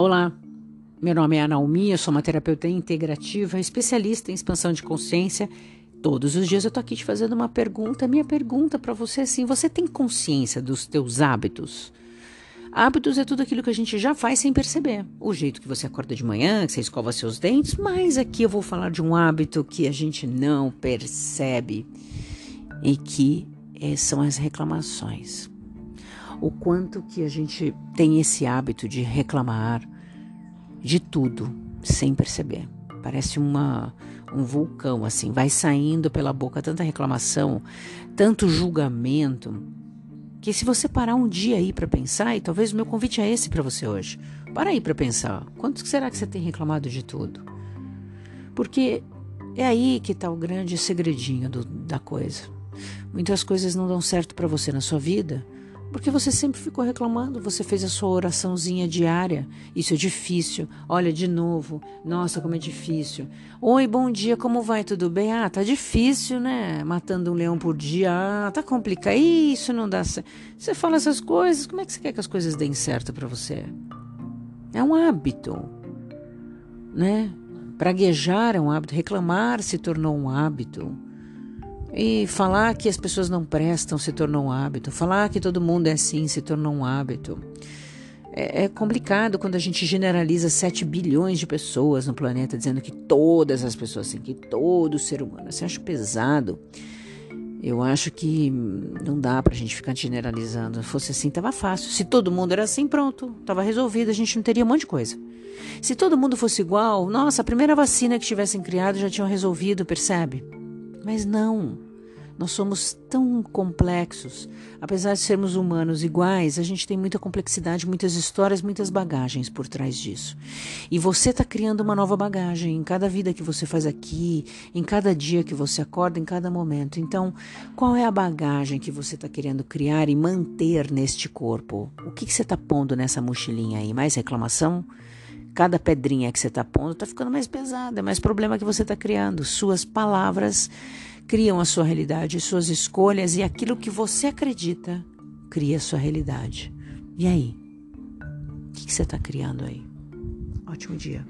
Olá, meu nome é Ana Almi, eu sou uma terapeuta integrativa, especialista em expansão de consciência. Todos os dias eu tô aqui te fazendo uma pergunta. Minha pergunta para você é assim: você tem consciência dos teus hábitos? Hábitos é tudo aquilo que a gente já faz sem perceber. O jeito que você acorda de manhã, que você escova seus dentes, mas aqui eu vou falar de um hábito que a gente não percebe e que é, são as reclamações o quanto que a gente tem esse hábito de reclamar de tudo sem perceber. Parece uma um vulcão assim, vai saindo pela boca tanta reclamação, tanto julgamento, que se você parar um dia aí para pensar, e talvez o meu convite é esse para você hoje. Para aí para pensar, quanto será que você tem reclamado de tudo? Porque é aí que está o grande segredinho do, da coisa. Muitas coisas não dão certo para você na sua vida porque você sempre ficou reclamando, você fez a sua oraçãozinha diária. Isso é difícil. Olha de novo. Nossa, como é difícil. Oi, bom dia, como vai? Tudo bem? Ah, tá difícil, né? Matando um leão por dia. Ah, tá complicado. Isso não dá certo. Você fala essas coisas, como é que você quer que as coisas deem certo para você? É um hábito, né? Praguejar é um hábito, reclamar se tornou um hábito. E falar que as pessoas não prestam se tornou um hábito. Falar que todo mundo é assim se tornou um hábito. É, é complicado quando a gente generaliza 7 bilhões de pessoas no planeta, dizendo que todas as pessoas assim, que todo ser humano. Você acha pesado? Eu acho que não dá pra gente ficar generalizando. Se fosse assim, tava fácil. Se todo mundo era assim, pronto, tava resolvido, a gente não teria um monte de coisa. Se todo mundo fosse igual, nossa, a primeira vacina que tivessem criado já tinham resolvido, percebe? Mas não. Nós somos tão complexos. Apesar de sermos humanos iguais, a gente tem muita complexidade, muitas histórias, muitas bagagens por trás disso. E você está criando uma nova bagagem em cada vida que você faz aqui, em cada dia que você acorda, em cada momento. Então, qual é a bagagem que você está querendo criar e manter neste corpo? O que, que você está pondo nessa mochilinha aí? Mais reclamação? Cada pedrinha que você está pondo está ficando mais pesada, é mais problema que você está criando. Suas palavras criam a sua realidade, suas escolhas e aquilo que você acredita cria a sua realidade. E aí? O que, que você está criando aí? Ótimo dia.